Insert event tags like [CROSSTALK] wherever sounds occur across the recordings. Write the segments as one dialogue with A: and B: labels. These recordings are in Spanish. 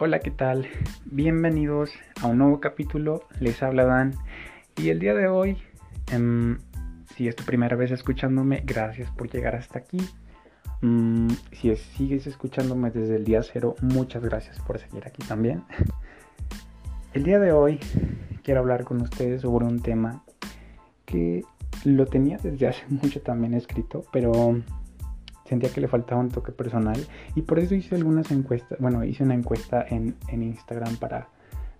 A: Hola, ¿qué tal? Bienvenidos a un nuevo capítulo. Les habla Dan. Y el día de hoy, em, si es tu primera vez escuchándome, gracias por llegar hasta aquí. Mm, si sigues escuchándome desde el día cero, muchas gracias por seguir aquí también. El día de hoy quiero hablar con ustedes sobre un tema que lo tenía desde hace [LAUGHS] mucho también escrito, pero sentía que le faltaba un toque personal y por eso hice algunas encuestas, bueno, hice una encuesta en, Instagram para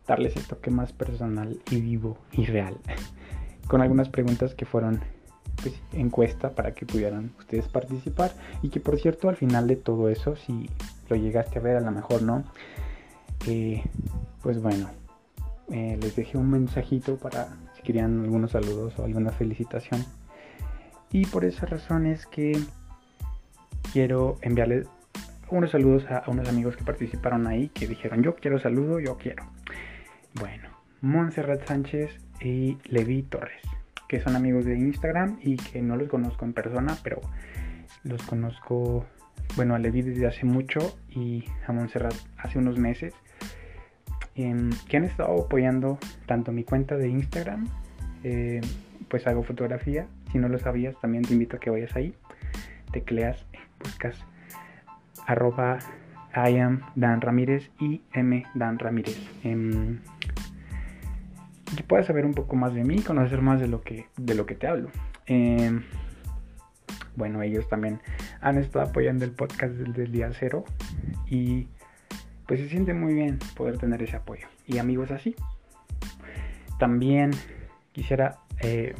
A: darles el toque más personal y vivo y real, [LAUGHS] con algunas preguntas que fueron pues, encuesta para que pudieran ustedes participar y que por cierto al final de todo eso, si lo llegaste a ver a lo mejor no, eh, pues bueno, eh, les dejé un mensajito para si querían algunos saludos o alguna felicitación. Y por esa razón es que quiero enviarles unos saludos a, unos amigos que participaron ahí, que dijeron yo quiero saludo, yo quiero. Bueno, Montserrat Sánchez y Levi Torres, que son amigos de Instagram y que no los conozco en persona, pero los conozco, bueno, a Levi desde hace mucho y a Montserrat hace unos meses, em, que han estado apoyando tanto mi cuenta de Instagram, eh, pues hago fotografía, si no lo sabías también te invito a que vayas ahí, tecleas buscas arroba I am Dan Ramírez y M Dan Ramírez. Em, y puedas saber un poco más de mí, conocer más de lo que, de lo que te hablo. Em, bueno, ellos también han estado apoyando el podcast desde el día cero y pues se siente muy bien poder tener ese apoyo. Y amigos así. También quisiera, eh,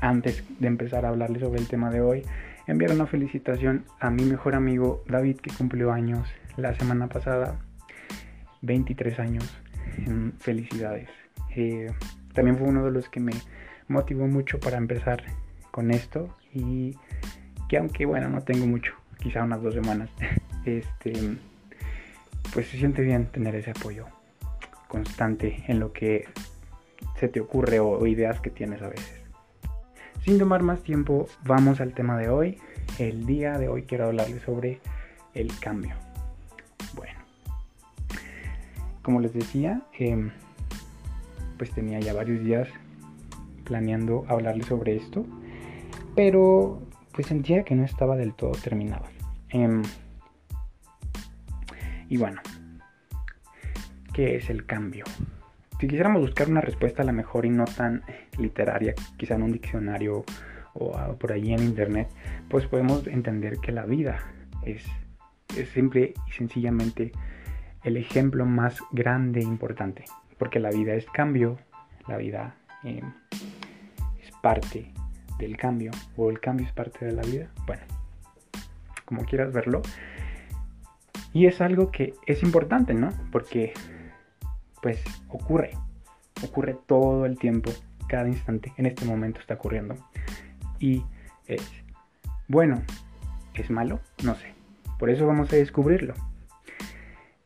A: antes de empezar a hablarles sobre el tema de hoy, enviar una felicitación a mi mejor amigo David que cumplió años la semana pasada, 23 años. Felicidades. Eh, también fue uno de los que me motivó mucho para empezar con esto y que aunque bueno no tengo mucho, quizá unas dos semanas, [LAUGHS] este, pues se siente bien tener ese apoyo constante en lo que se te ocurre o ideas que tienes a veces. Sin tomar más tiempo, vamos al tema de hoy. El día de hoy quiero hablarles sobre el cambio. Bueno, como les decía, em, pues tenía ya varios días planeando hablarles sobre esto, pero pues sentía que no estaba del todo terminado. Em, y bueno, ¿qué es el cambio? Si quisiéramos buscar una respuesta a la mejor y no tan literaria, quizá en un diccionario o por ahí en internet, pues podemos entender que la vida es, simple y sencillamente el ejemplo más grande e importante, porque la vida es cambio, la vida em, es parte del cambio, o el cambio es parte de la vida, bueno, como quieras verlo. Y es algo que es importante, ¿no? Porque pues ocurre, ocurre todo el tiempo, cada instante, en este momento está ocurriendo. Y es bueno, es malo, no sé. Por eso vamos a descubrirlo.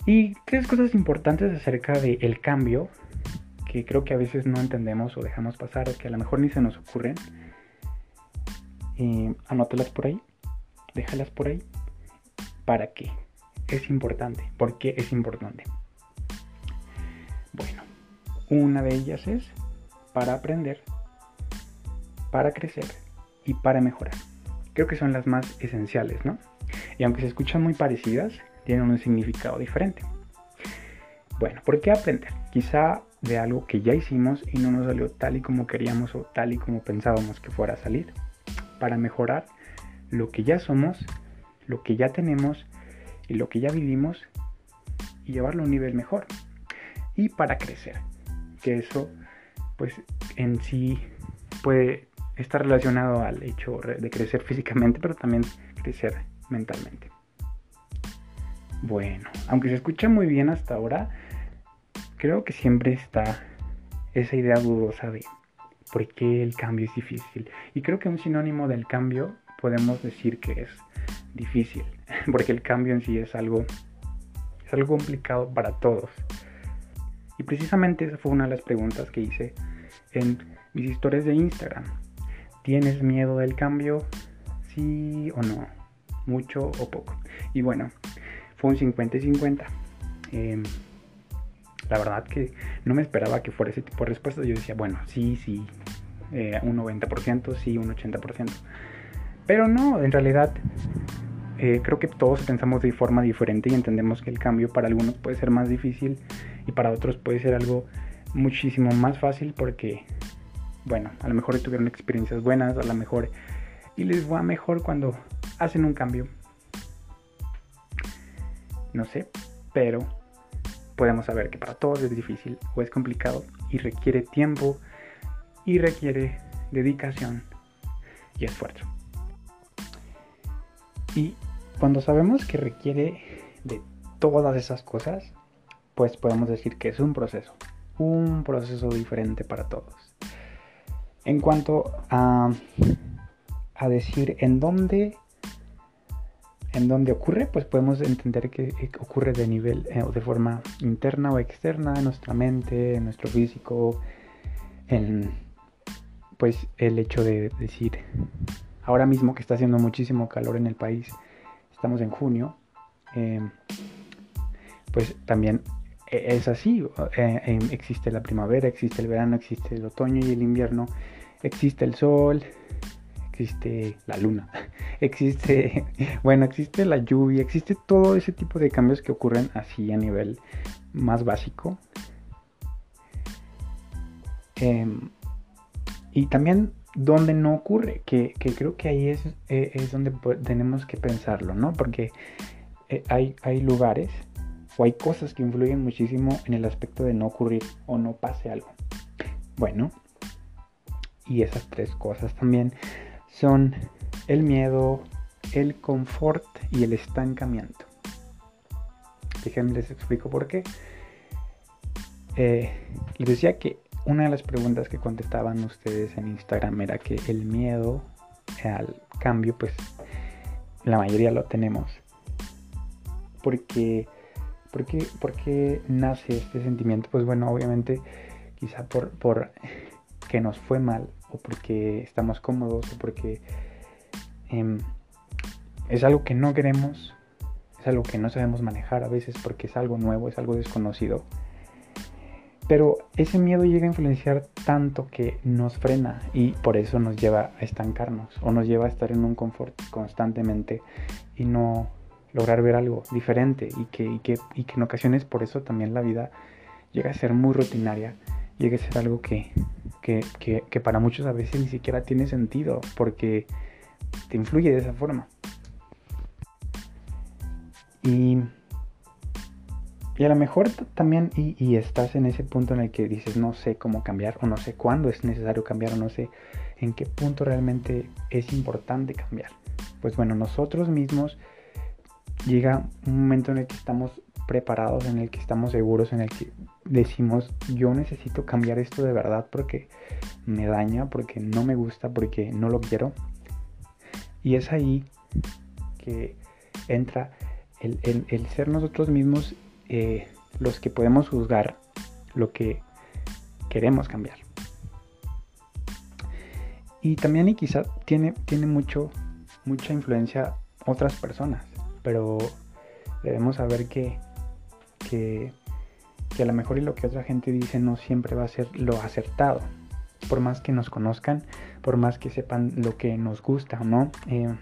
A: Y tres cosas importantes acerca del cambio que creo que a veces no entendemos o dejamos pasar que a lo mejor ni se nos ocurren. Eh, anótalas por ahí, déjalas por ahí. ¿Para qué? Es importante. ¿Por qué es importante? Una de ellas es para aprender, para crecer y para mejorar. Creo que son las más esenciales, ¿no? Y aunque se escuchan muy parecidas, tienen un significado diferente. Bueno, ¿por qué aprender? Quizá de algo que ya hicimos y no nos salió tal y como queríamos o tal y como pensábamos que fuera a salir. Para mejorar lo que ya somos, lo que ya tenemos y lo que ya vivimos y llevarlo a un nivel mejor. Y para crecer, que eso pues en sí puede estar relacionado al hecho de crecer físicamente, pero también crecer mentalmente. Bueno, aunque se escucha muy bien hasta ahora, creo que siempre está esa idea dudosa de por qué el cambio es difícil. Y creo que un sinónimo del cambio podemos decir que es difícil, [LAUGHS] porque el cambio en sí es algo es algo complicado para todos. Y precisamente esa fue una de las preguntas que hice en mis historias de Instagram. ¿Tienes miedo del cambio? Sí o no. Mucho o poco. Y bueno, fue un 50 y 50. Em, la verdad que no me esperaba que fuera ese tipo de respuesta. Yo decía, bueno, sí, sí, eh, un 90%, sí, un 80%. Pero no, en realidad eh, creo que todos pensamos de forma diferente y entendemos que el cambio para algunos puede ser más difícil y para otros puede ser algo muchísimo más fácil porque, bueno, a lo mejor tuvieron experiencias buenas, a lo mejor y les va mejor cuando hacen un cambio. No sé, pero podemos saber que para todos es difícil o es complicado y requiere tiempo y requiere dedicación y esfuerzo. Y cuando sabemos que requiere de todas esas cosas, pues podemos decir que es un proceso, un proceso diferente para todos. En cuanto a, a decir en dónde en dónde ocurre, pues podemos entender que ocurre de nivel eh, de forma interna o externa en nuestra mente, en nuestro físico, en pues el hecho de decir ahora mismo que está haciendo muchísimo calor en el país, estamos en junio, em, pues también e, es así, eh, em, existe la primavera, existe el verano, existe el otoño y el invierno, existe el sol, existe la luna, [LAUGHS] existe, [LAUGHS] bueno, existe la lluvia, existe todo ese tipo de cambios que ocurren así a nivel más básico. Em, y también donde no ocurre, que, creo que ahí es, eh, es donde tenemos que pensarlo, ¿no? Porque eh, hay, hay lugares o hay cosas que influyen muchísimo en el aspecto de no ocurrir o no pase algo. Bueno, y esas tres cosas también son el miedo, el confort y el estancamiento. Déjenme les explico por qué. Eh, les decía que una de las preguntas que contestaban ustedes en Instagram era que el miedo al cambio, pues la mayoría lo tenemos. Porque, porque, porque nace este sentimiento? Pues bueno, obviamente quizá por, por que nos fue mal o porque estamos cómodos o porque em, es algo que no queremos, es algo que no sabemos manejar a veces porque es algo nuevo, es algo desconocido. Pero ese miedo llega a influenciar tanto que nos frena y por eso nos lleva a estancarnos o nos lleva a estar en un confort constantemente y no lograr ver algo diferente y que, y que, y que en ocasiones por eso también la vida llega a ser muy rutinaria, llega a ser algo que que, para muchos a veces ni siquiera tiene sentido porque te influye de esa forma. Y, y a lo mejor también, y, estás en ese punto en el que dices, no sé cómo cambiar, o no sé cuándo es necesario cambiar, o no sé en qué punto realmente es importante cambiar. Pues bueno, nosotros mismos llega un momento en el que estamos preparados, en el que estamos seguros, en el que decimos, yo necesito cambiar esto de verdad porque me daña, porque no me gusta, porque no lo quiero. Y es ahí que entra el, ser nosotros mismos eh, los que podemos juzgar lo que queremos cambiar. Y también y quizá tiene, tiene mucho, mucha influencia otras personas, pero debemos saber que que, a lo mejor y lo que otra gente dice no siempre va a ser lo acertado. Por más que nos conozcan, por más que sepan lo que nos gusta o no, eh,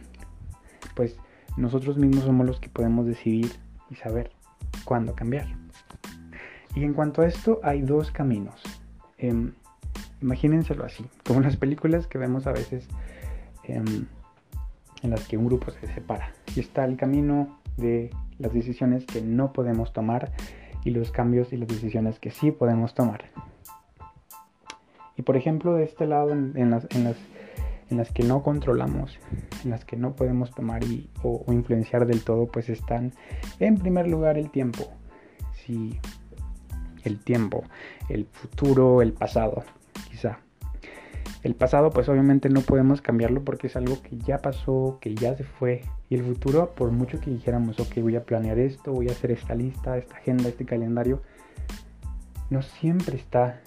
A: pues nosotros mismos somos los que podemos decidir y saber cuándo cambiar. Y en cuanto a esto, hay dos caminos. Eh, imagínenselo así, como las películas que vemos a veces em, en las que un grupo se separa. Y está el camino de las decisiones que no podemos tomar y los cambios y las decisiones que sí podemos tomar. Y por ejemplo, de este lado, en, las, en, las, en las, que no controlamos, en las que no podemos tomar y, o, influenciar del todo, pues están en primer lugar el tiempo. Sí, el tiempo, el futuro, el pasado, quizá. El pasado pues obviamente no podemos cambiarlo porque es algo que ya pasó, que ya se fue. Y el futuro, por mucho que dijéramos, ok, voy a planear esto, voy a hacer esta lista, esta agenda, este calendario, no siempre está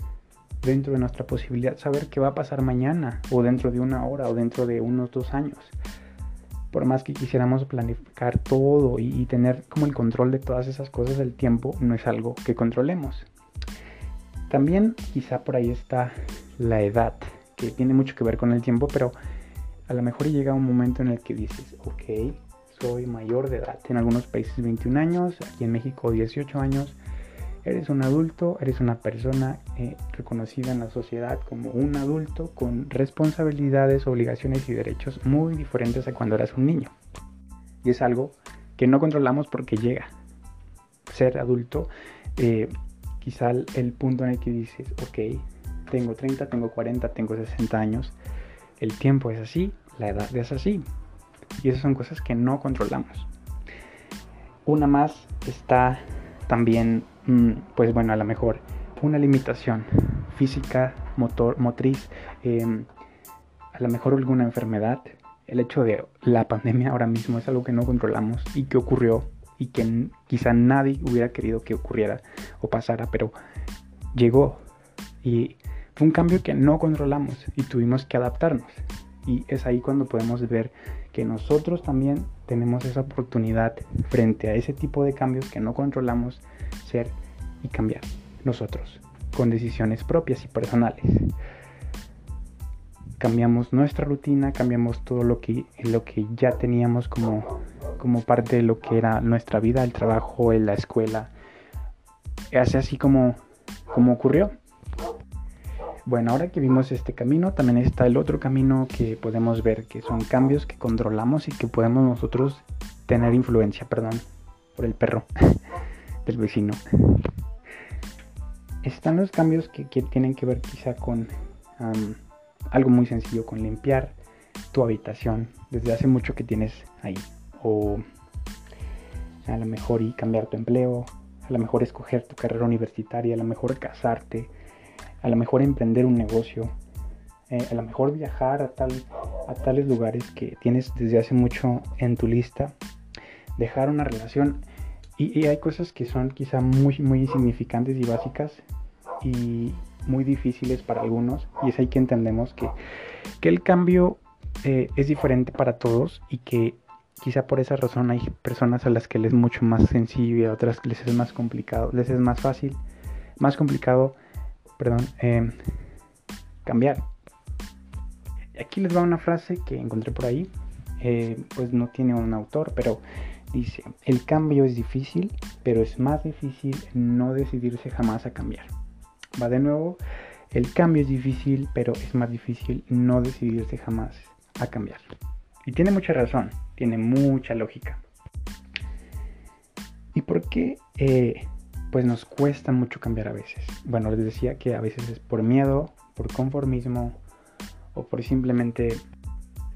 A: dentro de nuestra posibilidad saber qué va a pasar mañana, o dentro de una hora, o dentro de unos dos años. Por más que quisiéramos planificar todo y, tener como el control de todas esas cosas, el tiempo no es algo que controlemos. También quizá por ahí está la edad, que tiene mucho que ver con el tiempo, pero a lo mejor llega un momento en el que dices, ok, soy mayor de edad. En algunos países 21 años, aquí en México 18 años. Eres un adulto, eres una persona eh, reconocida en la sociedad como un adulto con responsabilidades, obligaciones y derechos muy diferentes a cuando eras un niño. Y es algo que no controlamos porque llega. Ser adulto, eh, quizá el punto en el que dices, ok, tengo 30, tengo 40, tengo 60 años, el tiempo es así, la edad es así. Y esas son cosas que no controlamos. Una más está también, pues bueno, a lo mejor una limitación física, motor, motriz, em, a lo mejor alguna enfermedad. El hecho de la pandemia ahora mismo es algo que no controlamos y que ocurrió y que quizá nadie hubiera querido que ocurriera o pasara, pero llegó y fue un cambio que no controlamos y tuvimos que adaptarnos. Y es ahí cuando podemos ver que nosotros también tenemos esa oportunidad frente a ese tipo de cambios que no controlamos ser y cambiar nosotros con decisiones propias y personales. Cambiamos nuestra rutina, cambiamos todo lo que, lo que ya teníamos como, como parte de lo que era nuestra vida, el trabajo, la escuela. Es así como, como ocurrió. Bueno, ahora que vimos este camino, también está el otro camino que podemos ver, que son cambios que controlamos y que podemos nosotros tener influencia, perdón, por el perro [LAUGHS] del vecino. Están los cambios que, tienen que ver quizá con algo muy sencillo, con limpiar tu habitación desde hace mucho que tienes ahí. O a lo mejor y cambiar tu empleo, a lo mejor escoger tu carrera universitaria, a lo mejor casarte, a lo mejor emprender un negocio, eh, a lo mejor viajar a, tal, a tales lugares que tienes desde hace mucho en tu lista, dejar una relación. Y, hay cosas que son quizá muy, muy insignificantes y básicas y muy difíciles para algunos. Y es ahí que entendemos que, que el cambio eh, es diferente para todos y que quizá por esa razón hay personas a las que les es mucho más sencillo y a otras les es más complicado, les es más fácil, más complicado perdón, em, cambiar. Aquí les va una frase que encontré por ahí, eh, pues no tiene un autor, pero dice, el cambio es difícil, pero es más difícil no decidirse jamás a cambiar. Va de nuevo, el cambio es difícil, pero es más difícil no decidirse jamás a cambiar. Y tiene mucha razón, tiene mucha lógica. ¿Y por qué eh, pues nos cuesta mucho cambiar a veces. Bueno, les decía que a veces es por miedo, por conformismo o por simplemente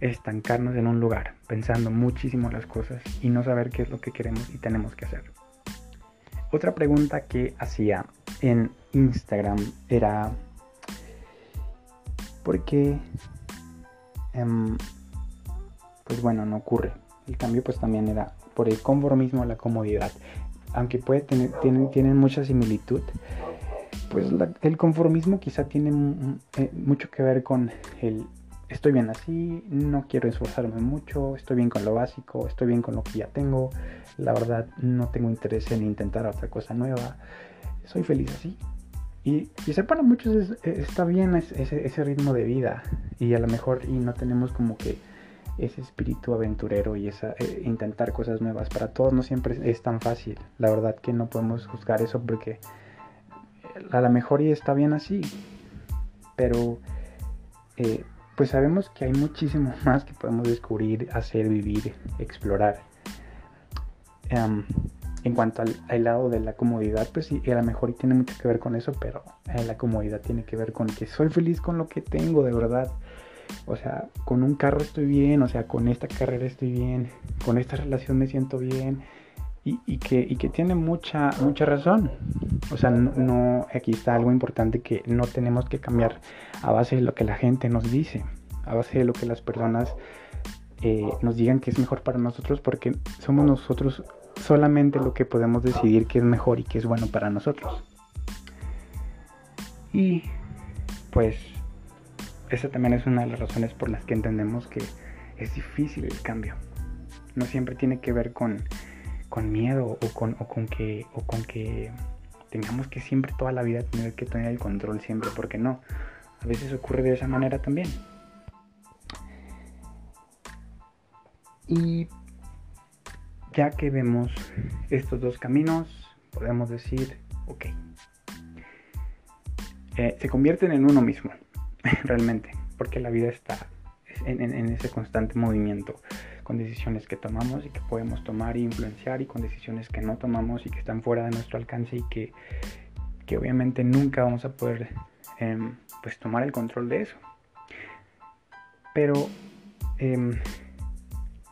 A: estancarnos en un lugar, pensando muchísimo las cosas y no saber qué es lo que queremos y tenemos que hacer. Otra pregunta que hacía en Instagram era, ¿por qué? Em, pues bueno, no ocurre. El cambio pues también era por el conformismo, la comodidad aunque puede tener, tienen, tienen mucha similitud, pues el conformismo quizá tiene eh, mucho que ver con el estoy bien así, no quiero esforzarme mucho, estoy bien con lo básico, estoy bien con lo que ya tengo, la verdad no tengo interés en intentar otra cosa nueva, soy feliz así. Y, y para muchos está bien ese, ese ritmo de vida y a lo mejor y no tenemos como que ese espíritu aventurero y esa eh, intentar cosas nuevas. Para todos no siempre es tan fácil. La verdad que no podemos juzgar eso porque a lo mejor y está bien así. Pero eh, pues sabemos que hay muchísimo [LAUGHS] más que podemos descubrir, hacer, vivir, explorar. Em, en cuanto al, lado de la comodidad, pues sí, a lo mejor tiene mucho que ver con eso, pero eh, la comodidad tiene que ver con que soy feliz con lo que tengo, de verdad o sea, con un carro estoy bien, o sea, con esta carrera estoy bien, con esta relación me siento bien. Y, que, tiene mucha, mucha razón. O sea, no, aquí está algo importante que no tenemos que cambiar a base de lo que la gente nos dice, a base de lo que las personas eh, nos digan que es mejor para nosotros, porque somos nosotros solamente lo que podemos decidir que es mejor y que es bueno para nosotros. Y pues esa también es una de las razones por las que entendemos que es difícil el cambio. No siempre tiene que ver con, con miedo o con, o con que, o con que tengamos que siempre toda la vida tener que tener el control siempre, porque no. A veces ocurre de esa manera también. Y ya que vemos estos dos caminos, podemos decir, ok, eh, se convierten en uno mismo, [LAUGHS] realmente, porque la vida está en, ese constante movimiento, con decisiones que tomamos y que podemos tomar e influenciar y con decisiones que no tomamos y que están fuera de nuestro alcance y que, obviamente nunca vamos a poder em, pues tomar el control de eso. Pero em,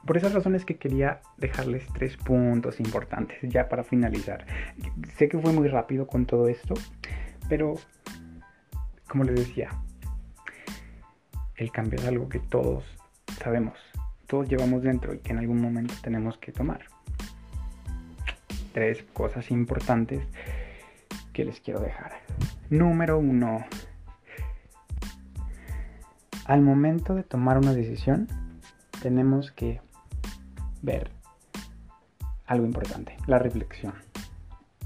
A: por esas razones que quería dejarles tres puntos importantes ya para finalizar. Sé que fue muy rápido con todo esto, pero como les decía, el cambio es algo que todos sabemos, todos llevamos dentro y que en algún momento tenemos que tomar. Tres cosas importantes que les quiero dejar. Número uno. Al momento de tomar una decisión, tenemos que ver algo importante, la reflexión,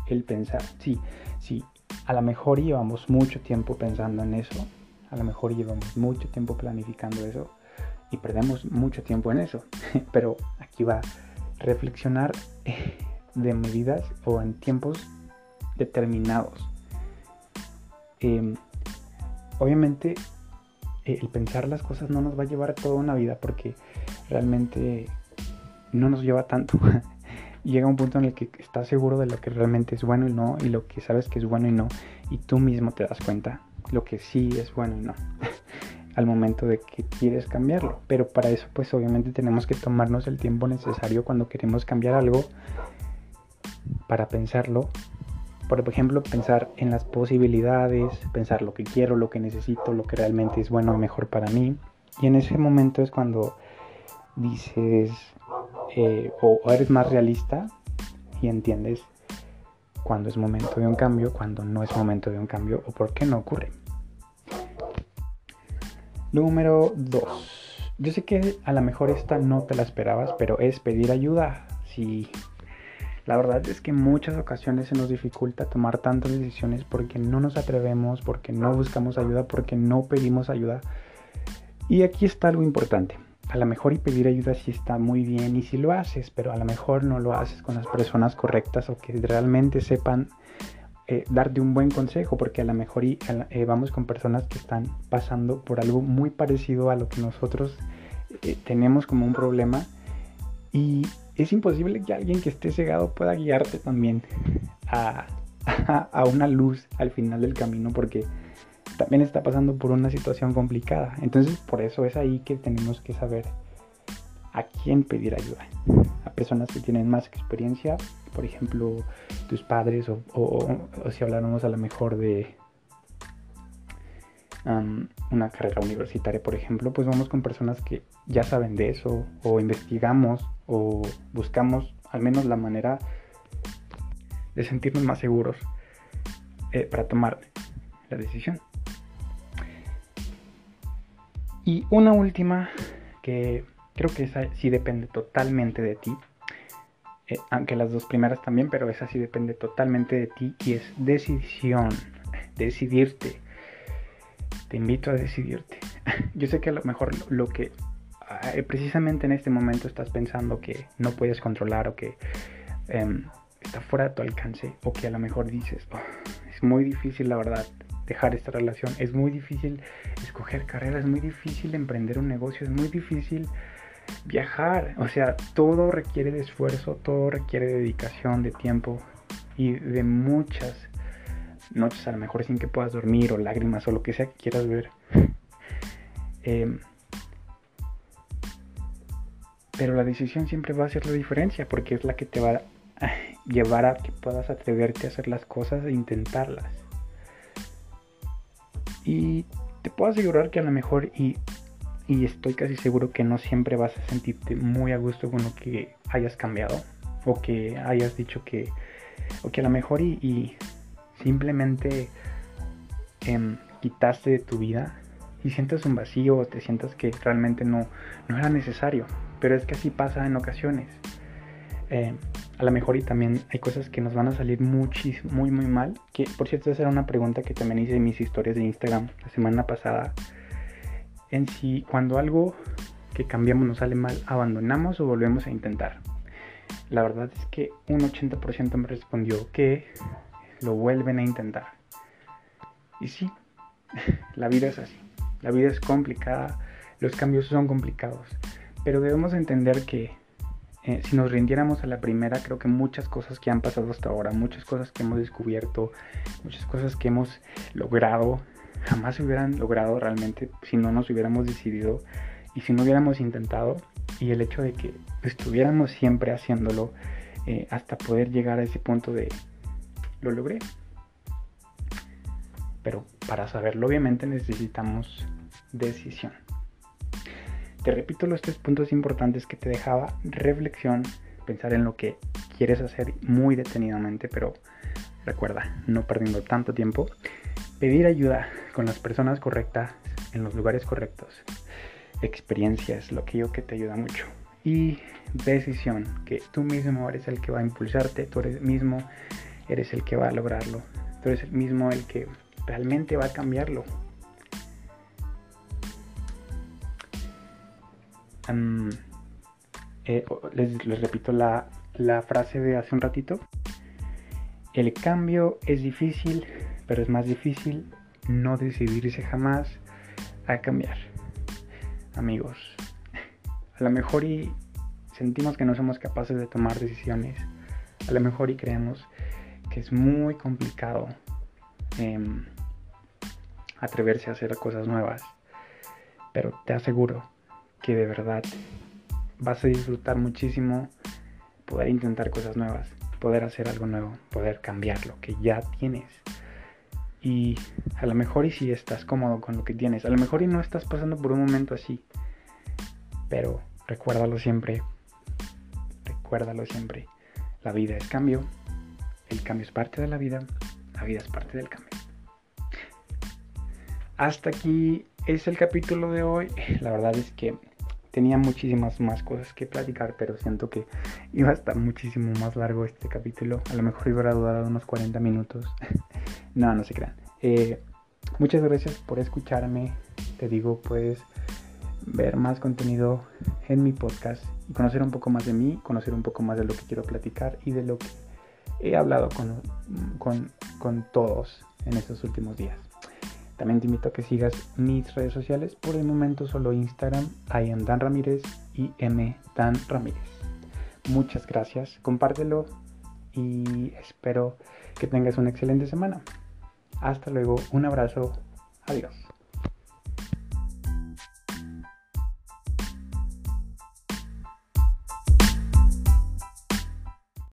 A: el pensar. Sí, sí, a lo mejor llevamos mucho tiempo pensando en eso, a lo mejor llevamos mucho tiempo planificando eso y perdemos mucho tiempo en eso. [LAUGHS] Pero aquí va reflexionar eh, de medidas o en tiempos determinados. Em, obviamente eh, el pensar las cosas no nos va a llevar toda una vida porque realmente no nos lleva tanto. [LAUGHS] llega un punto en el que estás seguro de lo que realmente es bueno y no, y lo que sabes que es bueno y no, y tú mismo te das cuenta lo que sí es bueno y no, [LAUGHS] al momento de que quieres cambiarlo. Pero para eso, pues obviamente tenemos que tomarnos el tiempo necesario cuando queremos cambiar algo para pensarlo. Por ejemplo, pensar en las posibilidades, pensar lo que quiero, lo que necesito, lo que realmente es bueno y mejor para mí. Y en ese momento es cuando dices, eh, o eres más realista y entiendes cuando es momento de un cambio, cuando no es momento de un cambio o por qué no ocurre. Número 2. Yo sé que a lo mejor esta no te la esperabas, pero es pedir ayuda. Si la verdad es que en muchas ocasiones se nos dificulta tomar tantas decisiones porque no nos atrevemos, porque no buscamos ayuda, porque no pedimos ayuda. Y aquí está algo importante a lo mejor y pedir ayuda sí está muy bien y si lo haces, pero a lo mejor no lo haces con las personas correctas o que realmente sepan eh, darte un buen consejo, porque a lo mejor y, eh, vamos con personas que están pasando por algo muy parecido a lo que nosotros eh, tenemos como un problema y es imposible que alguien que esté cegado pueda guiarte también a, [LAUGHS] a una luz al final del camino, porque también está pasando por una situación complicada. Entonces por eso es ahí que tenemos que saber a quién pedir ayuda. A personas que tienen más experiencia, por ejemplo, tus padres o, si habláramos a lo mejor de una carrera universitaria, por ejemplo, pues vamos con personas que ya saben de eso o investigamos o buscamos al menos la manera de sentirnos más seguros eh, para tomar la decisión. Y una última que creo que esa sí depende totalmente de ti. Eh, aunque las dos primeras también, pero esa sí depende totalmente de ti y es decisión, decidirte. Te invito a decidirte. [LAUGHS] Yo sé que a lo mejor lo que precisamente en este momento estás pensando que no puedes controlar o que em, está fuera de tu alcance o que a lo mejor dices, oh, es muy difícil la verdad dejar esta relación. Es muy difícil escoger carrera, es muy difícil emprender un negocio, es muy difícil viajar. O sea, todo requiere de esfuerzo, todo requiere de dedicación, de tiempo y de muchas noches a lo mejor sin que puedas dormir o lágrimas o lo que sea que quieras ver. [LAUGHS] Em, pero la decisión siempre va a ser la diferencia porque es la que te va a llevar a que puedas atreverte a hacer las cosas e intentarlas. Y te puedo asegurar que a lo mejor, y, estoy casi seguro que no siempre vas a sentirte muy a gusto con lo que hayas cambiado, o que hayas dicho que, o que a lo mejor y, simplemente em, quitaste de tu vida y sientas un vacío o te sientas que realmente no, no era necesario. Pero es que así pasa en ocasiones. Em, a lo mejor y también hay cosas que nos van a salir muchísimo, muy, muy mal. Que por cierto, esa era una pregunta que también hice en mis historias de Instagram la semana pasada. En si cuando algo que cambiamos nos sale mal, abandonamos o volvemos a intentar. La verdad es que un 80% me respondió que lo vuelven a intentar. Y sí, [LAUGHS] la vida es así. La vida es complicada, los cambios son complicados. Pero debemos entender que eh, si nos rindiéramos a la primera, creo que muchas cosas que han pasado hasta ahora, muchas cosas que hemos descubierto, muchas cosas que hemos logrado, jamás se hubieran logrado realmente si no nos hubiéramos decidido y si no hubiéramos intentado. Y el hecho de que estuviéramos siempre haciéndolo eh, hasta poder llegar a ese punto de lo logré. Pero para saberlo obviamente necesitamos decisión. Te repito los tres puntos importantes que te dejaba. Reflexión, pensar en lo que quieres hacer muy detenidamente, pero recuerda, no perdiendo tanto tiempo. Pedir ayuda con las personas correctas, en los lugares correctos. Experiencias, lo que yo que te ayuda mucho. Y decisión, que tú mismo eres el que va a impulsarte, tú eres mismo, eres el que va a lograrlo, tú eres el mismo el que realmente va a cambiarlo. Eh, les, repito la, frase de hace un ratito. El cambio es difícil, pero es más difícil no decidirse jamás a cambiar. Amigos, a lo mejor y sentimos que no somos capaces de tomar decisiones. A lo mejor y creemos que es muy complicado em, atreverse a hacer cosas nuevas. Pero te aseguro que de verdad vas a disfrutar muchísimo poder intentar cosas nuevas, poder hacer algo nuevo, poder cambiar lo que ya tienes. Y a lo mejor y si estás cómodo con lo que tienes, a lo mejor y no estás pasando por un momento así, pero recuérdalo siempre, recuérdalo siempre, la vida es cambio, el cambio es parte de la vida, la vida es parte del cambio. Hasta aquí es el capítulo de hoy, la verdad es que tenía muchísimas más cosas que platicar, pero siento que iba a estar muchísimo más largo este capítulo. A lo mejor iba a durar unos 40 minutos. [LAUGHS] no, no se crean. Eh, muchas gracias por escucharme. Te digo, puedes ver más contenido en mi podcast y conocer un poco más de mí, conocer un poco más de lo que quiero platicar y de lo que he hablado con, con, con todos en estos últimos días. También te invito a que sigas mis redes sociales. Por el momento solo Instagram, I Dan Ramírez y M Dan Ramírez. Muchas gracias, compártelo y espero que tengas una excelente semana. Hasta luego, un abrazo, adiós.